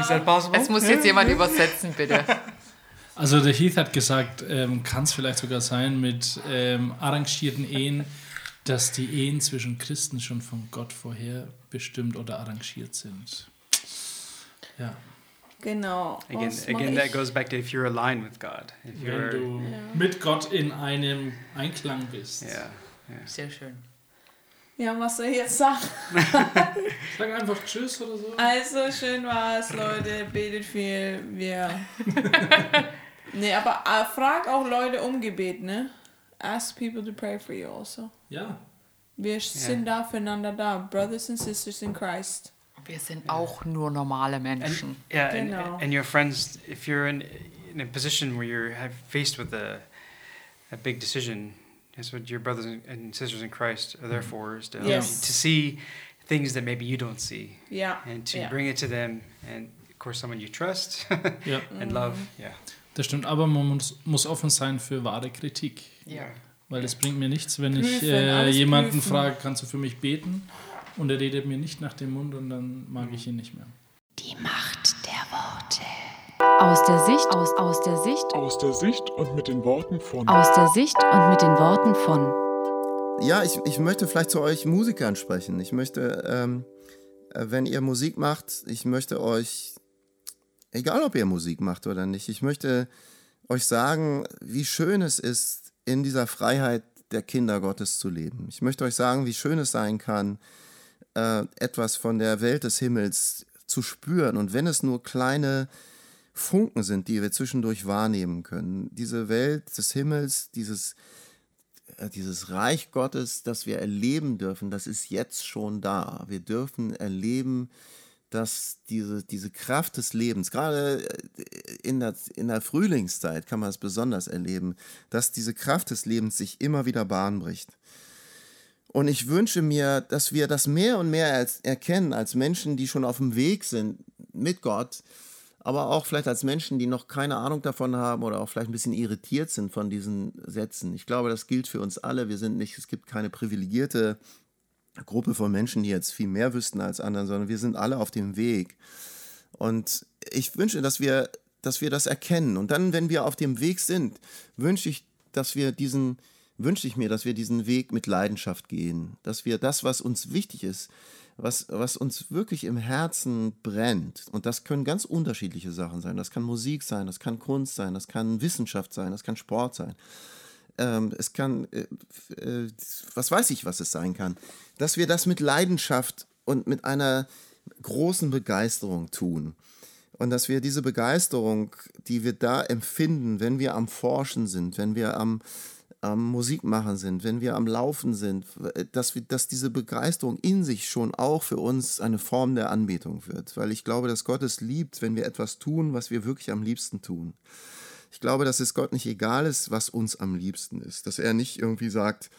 Is that possible? Es muss jetzt jemand übersetzen, bitte. Also der Heath hat gesagt, ähm, kann es vielleicht sogar sein mit ähm, arrangierten Ehen, dass die Ehen zwischen Christen schon von Gott vorher bestimmt oder arrangiert sind. Ja. Genau. Again, again, that goes back to if you're aligned with God. If Wenn you're, du mit Gott in einem Einklang bist. yeah, yeah. Sehr schön. Ja, was soll ich jetzt sagen? Sag einfach Tschüss oder so. Also, schön war's, Leute. Betet viel. Wir. nee, aber äh, frag auch Leute um Gebet, ne? Ask people to pray for you also. Yeah. Wir sind da füreinander da. Brothers and sisters in Christ. Wir sind auch nur normale Menschen. Yeah, and, Genau. and your friends, if you're in, in a position where you're faced with a, a big decision, that's what your brothers and sisters in Christ are there for, is to, Yes. to see things that maybe you don't see, Ja. and to ja. bring it to them, and of course someone you trust Ja, and love. Mm. Yeah. Das stimmt. Aber man muss, muss offen sein für wahre Kritik. Ja. Weil es bringt mir nichts, wenn ich Prüfen, äh, alles jemanden prüfen. frage, kannst du für mich beten? Und er redet mir nicht nach dem Mund und dann mag ich ihn nicht mehr. Die Macht der Worte. Aus der Sicht, aus, aus der Sicht, Aus der Sicht und mit den Worten von aus der Sicht und mit den Worten von. Ja, ich, ich möchte vielleicht zu euch Musikern sprechen. Ich möchte, ähm, äh, wenn ihr Musik macht, ich möchte euch, egal ob ihr Musik macht oder nicht, ich möchte euch sagen, wie schön es ist, in dieser Freiheit der Kinder Gottes zu leben. Ich möchte euch sagen, wie schön es sein kann, äh, etwas von der Welt des Himmels zu spüren. Und wenn es nur kleine Funken sind, die wir zwischendurch wahrnehmen können, diese Welt des Himmels, dieses äh, dieses Reich Gottes, das wir erleben dürfen, das ist jetzt schon da. Wir dürfen erleben, dass diese, diese Kraft des Lebens, gerade äh, in der, in der Frühlingszeit kann man es besonders erleben, dass diese Kraft des Lebens sich immer wieder Bahn bricht. Und ich wünsche mir, dass wir das mehr und mehr als erkennen, als Menschen, die schon auf dem Weg sind mit Gott, aber auch vielleicht als Menschen, die noch keine Ahnung davon haben oder auch vielleicht ein bisschen irritiert sind von diesen Sätzen. Ich glaube, das gilt für uns alle. Wir sind nicht, es gibt keine privilegierte Gruppe von Menschen, die jetzt viel mehr wüssten als anderen, sondern wir sind alle auf dem Weg. Und ich wünsche, dass wir, dass wir das erkennen. Und dann, wenn wir auf dem Weg sind, wünsche ich, dass wir diesen, wünsche ich mir, dass wir diesen Weg mit Leidenschaft gehen. Dass wir das, was uns wichtig ist, was, was uns wirklich im Herzen brennt, und das können ganz unterschiedliche Sachen sein. Das kann Musik sein, das kann Kunst sein, das kann Wissenschaft sein, das kann Sport sein. Ähm, es kann, äh, äh, was weiß ich, was es sein kann, dass wir das mit Leidenschaft und mit einer großen Begeisterung tun. Und dass wir diese Begeisterung, die wir da empfinden, wenn wir am Forschen sind, wenn wir am, am Musikmachen sind, wenn wir am Laufen sind, dass, wir, dass diese Begeisterung in sich schon auch für uns eine Form der Anbetung wird. Weil ich glaube, dass Gott es liebt, wenn wir etwas tun, was wir wirklich am liebsten tun. Ich glaube, dass es Gott nicht egal ist, was uns am liebsten ist. Dass er nicht irgendwie sagt,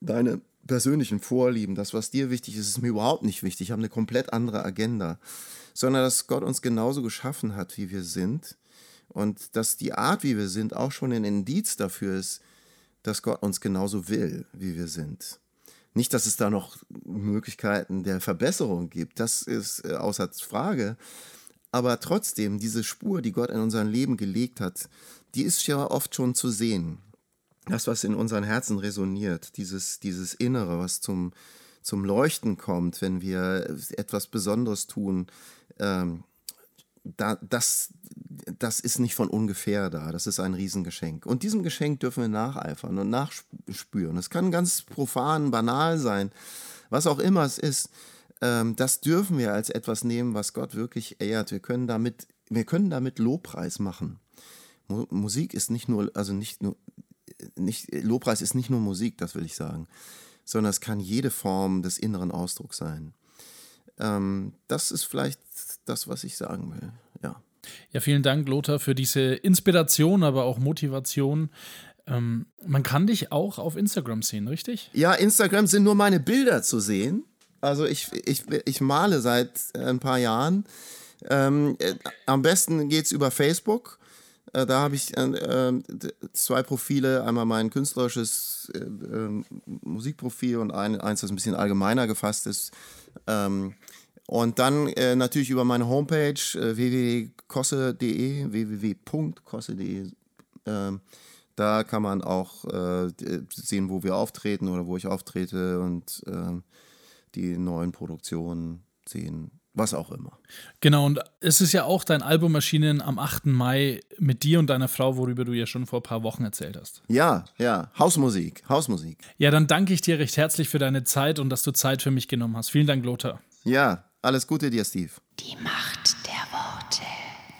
deine persönlichen Vorlieben, das, was dir wichtig ist, ist mir überhaupt nicht wichtig. Ich habe eine komplett andere Agenda. Sondern dass Gott uns genauso geschaffen hat, wie wir sind. Und dass die Art, wie wir sind, auch schon ein Indiz dafür ist, dass Gott uns genauso will, wie wir sind. Nicht, dass es da noch Möglichkeiten der Verbesserung gibt, das ist äh, außer Frage. Aber trotzdem, diese Spur, die Gott in unser Leben gelegt hat, die ist ja oft schon zu sehen. Das, was in unseren Herzen resoniert, dieses, dieses Innere, was zum, zum Leuchten kommt, wenn wir etwas Besonderes tun, ähm, da, das, das ist nicht von ungefähr da. Das ist ein Riesengeschenk. Und diesem Geschenk dürfen wir nacheifern und nachspüren. Es kann ganz profan, banal sein, was auch immer es ist. Ähm, das dürfen wir als etwas nehmen, was Gott wirklich ehrt. Wir können damit, wir können damit Lobpreis machen. Mu Musik ist nicht nur, also nicht nur, nicht, Lobpreis ist nicht nur Musik, das will ich sagen, sondern es kann jede Form des inneren Ausdrucks sein. Ähm, das ist vielleicht das, was ich sagen will. Ja. Ja, vielen Dank, Lothar, für diese Inspiration, aber auch Motivation. Ähm, man kann dich auch auf Instagram sehen, richtig? Ja, Instagram sind nur meine Bilder zu sehen. Also ich, ich, ich male seit äh, ein paar Jahren. Ähm, äh, am besten geht es über Facebook. Äh, da habe ich äh, zwei Profile. Einmal mein künstlerisches ähm, Musikprofil und ein, eins, das ein bisschen allgemeiner gefasst ist. Ähm, Und dann äh, natürlich über meine Homepage äh, www.kosse.de, www.kosse.de. Äh, da kann man auch äh, sehen, wo wir auftreten oder wo ich auftrete und äh, die neuen Produktionen sehen, was auch immer. Genau, und es ist ja auch dein Album erschienen am 8. Mai mit dir und deiner Frau, worüber du ja schon vor ein paar Wochen erzählt hast. Ja, ja, Hausmusik, Hausmusik. Ja, dann danke ich dir recht herzlich für deine Zeit und dass du Zeit für mich genommen hast. Vielen Dank, Lothar. Ja, alles Gute dir, Steve. Die Macht.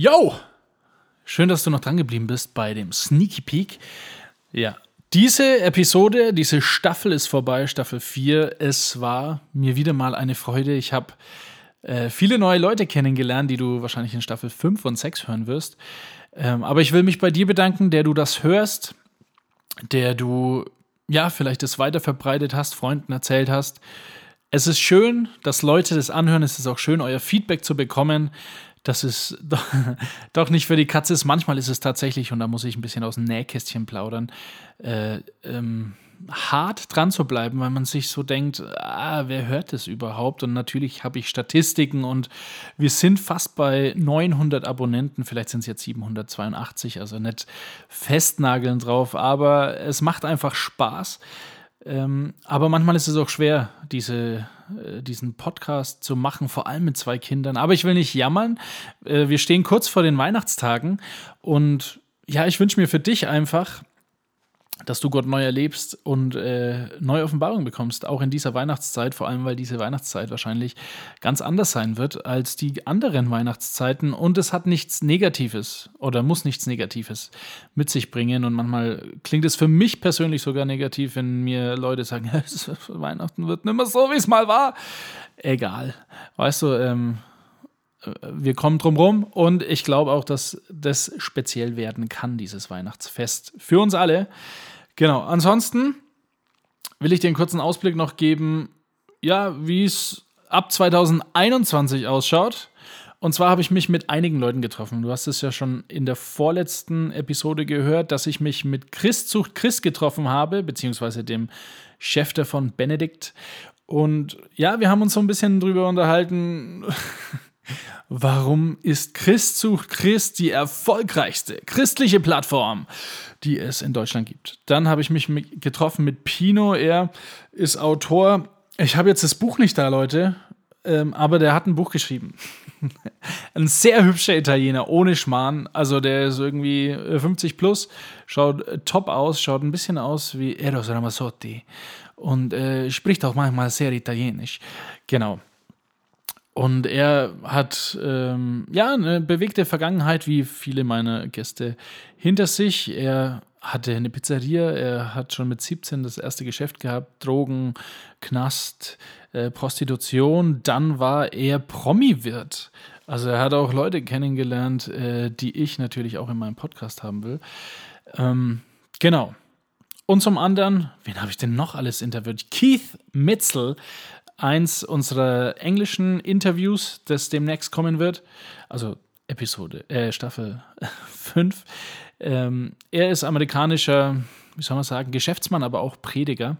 Yo! Schön, dass du noch dran geblieben bist bei dem Sneaky Peek. Ja, diese Episode, diese Staffel ist vorbei, Staffel 4. Es war mir wieder mal eine Freude. Ich habe äh, viele neue Leute kennengelernt, die du wahrscheinlich in Staffel 5 und 6 hören wirst. Ähm, aber ich will mich bei dir bedanken, der du das hörst, der du ja vielleicht das weiter verbreitet hast, Freunden erzählt hast. Es ist schön, dass Leute das anhören. Es ist auch schön, euer Feedback zu bekommen dass es doch, doch, nicht für die Katze ist. Manchmal ist es tatsächlich, und da muss ich ein bisschen aus dem Nähkästchen plaudern, äh, ähm, hart dran zu bleiben, weil man sich so denkt, ah, wer hört das überhaupt? Und natürlich habe ich Statistiken und wir sind fast bei 900 Abonnenten, vielleicht sind es jetzt 782, also nicht festnageln drauf, aber es macht einfach Spaß. Ähm, aber manchmal ist es auch schwer, diese, äh, diesen Podcast zu machen, vor allem mit zwei Kindern. Aber ich will nicht jammern. Äh, wir stehen kurz vor den Weihnachtstagen und ja, ich wünsche mir für dich einfach, dass du Gott neu erlebst und äh, neue Offenbarungen bekommst, auch in dieser Weihnachtszeit, vor allem weil diese Weihnachtszeit wahrscheinlich ganz anders sein wird als die anderen Weihnachtszeiten und es hat nichts Negatives oder muss nichts Negatives mit sich bringen und manchmal klingt es für mich persönlich sogar negativ, wenn mir Leute sagen, Weihnachten wird nicht mehr so, wie es mal war. Egal, weißt du, ähm, wir kommen drum rum und ich glaube auch, dass das speziell werden kann, dieses Weihnachtsfest. Für uns alle. Genau. Ansonsten will ich dir einen kurzen Ausblick noch geben, ja, wie es ab 2021 ausschaut. Und zwar habe ich mich mit einigen Leuten getroffen. Du hast es ja schon in der vorletzten Episode gehört, dass ich mich mit Chris Zucht Chris getroffen habe, beziehungsweise dem Chef davon, Benedikt. Und ja, wir haben uns so ein bisschen drüber unterhalten, Warum ist Christ sucht Christ die erfolgreichste christliche Plattform, die es in Deutschland gibt? Dann habe ich mich getroffen mit Pino. Er ist Autor. Ich habe jetzt das Buch nicht da, Leute, ähm, aber der hat ein Buch geschrieben. ein sehr hübscher Italiener, ohne Schmarrn. Also der ist irgendwie 50 plus, schaut top aus, schaut ein bisschen aus wie Eros Ramazzotti und äh, spricht auch manchmal sehr italienisch. Genau. Und er hat ähm, ja eine bewegte Vergangenheit, wie viele meiner Gäste hinter sich. Er hatte eine Pizzeria, er hat schon mit 17 das erste Geschäft gehabt, Drogen, Knast, äh, Prostitution. Dann war er Promi-Wirt. Also er hat auch Leute kennengelernt, äh, die ich natürlich auch in meinem Podcast haben will. Ähm, genau. Und zum anderen, wen habe ich denn noch alles interviewt? Keith Mitzel eins unserer englischen Interviews, das demnächst kommen wird. Also Episode, äh, Staffel 5. Ähm, er ist amerikanischer, wie soll man sagen, Geschäftsmann, aber auch Prediger.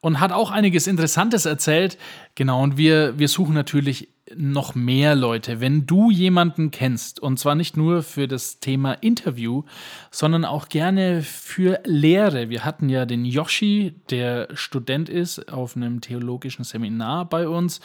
Und hat auch einiges Interessantes erzählt. Genau, und wir, wir suchen natürlich noch mehr Leute. Wenn du jemanden kennst, und zwar nicht nur für das Thema Interview, sondern auch gerne für Lehre. Wir hatten ja den Yoshi, der Student ist, auf einem theologischen Seminar bei uns.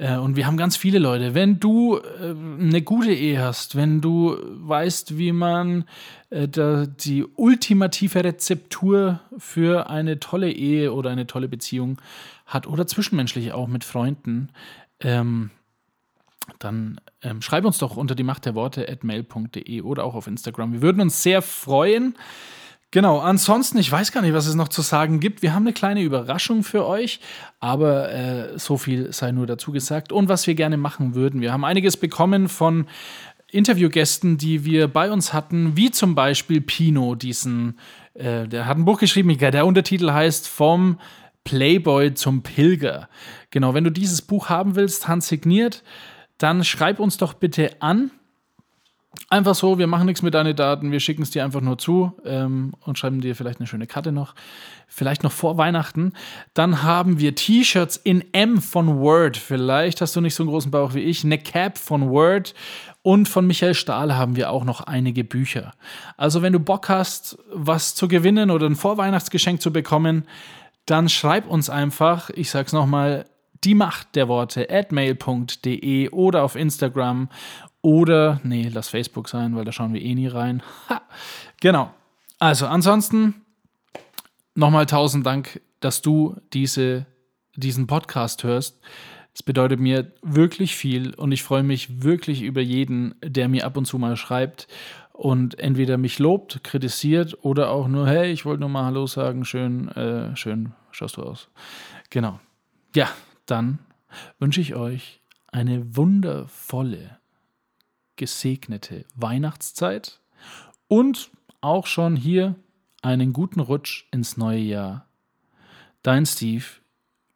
Äh, und wir haben ganz viele Leute. Wenn du äh, eine gute Ehe hast, wenn du weißt, wie man äh, die ultimative Rezeptur für eine tolle Ehe oder eine tolle Beziehung hat oder zwischenmenschlich auch mit Freunden, ähm, dann ähm, schreib uns doch unter die Macht der Worte at mail.de oder auch auf Instagram. Wir würden uns sehr freuen. Genau, ansonsten, ich weiß gar nicht, was es noch zu sagen gibt. Wir haben eine kleine Überraschung für euch, aber äh, so viel sei nur dazu gesagt. Und was wir gerne machen würden, wir haben einiges bekommen von Interviewgästen, die wir bei uns hatten, wie zum Beispiel Pino, diesen, äh, der hat ein Buch geschrieben, der Untertitel heißt Vom Playboy zum Pilger. Genau, wenn du dieses Buch haben willst, handsigniert, dann schreib uns doch bitte an Einfach so, wir machen nichts mit deinen Daten, wir schicken es dir einfach nur zu ähm, und schreiben dir vielleicht eine schöne Karte noch. Vielleicht noch vor Weihnachten. Dann haben wir T-Shirts in M von Word. Vielleicht hast du nicht so einen großen Bauch wie ich. Eine Cap von Word. Und von Michael Stahl haben wir auch noch einige Bücher. Also, wenn du Bock hast, was zu gewinnen oder ein Vorweihnachtsgeschenk zu bekommen, dann schreib uns einfach, ich sag's nochmal, die Macht der Worte at mail.de oder auf Instagram oder, nee, lass Facebook sein, weil da schauen wir eh nie rein. Ha. Genau. Also, ansonsten nochmal tausend Dank, dass du diese, diesen Podcast hörst. Es bedeutet mir wirklich viel und ich freue mich wirklich über jeden, der mir ab und zu mal schreibt und entweder mich lobt, kritisiert oder auch nur, hey, ich wollte nur mal Hallo sagen, schön, äh, schön schaust du aus. Genau. Ja, dann wünsche ich euch eine wundervolle gesegnete Weihnachtszeit und auch schon hier einen guten Rutsch ins neue Jahr. Dein Steve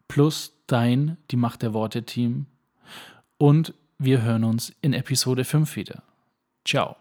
plus dein Die Macht der Worte Team und wir hören uns in Episode 5 wieder. Ciao.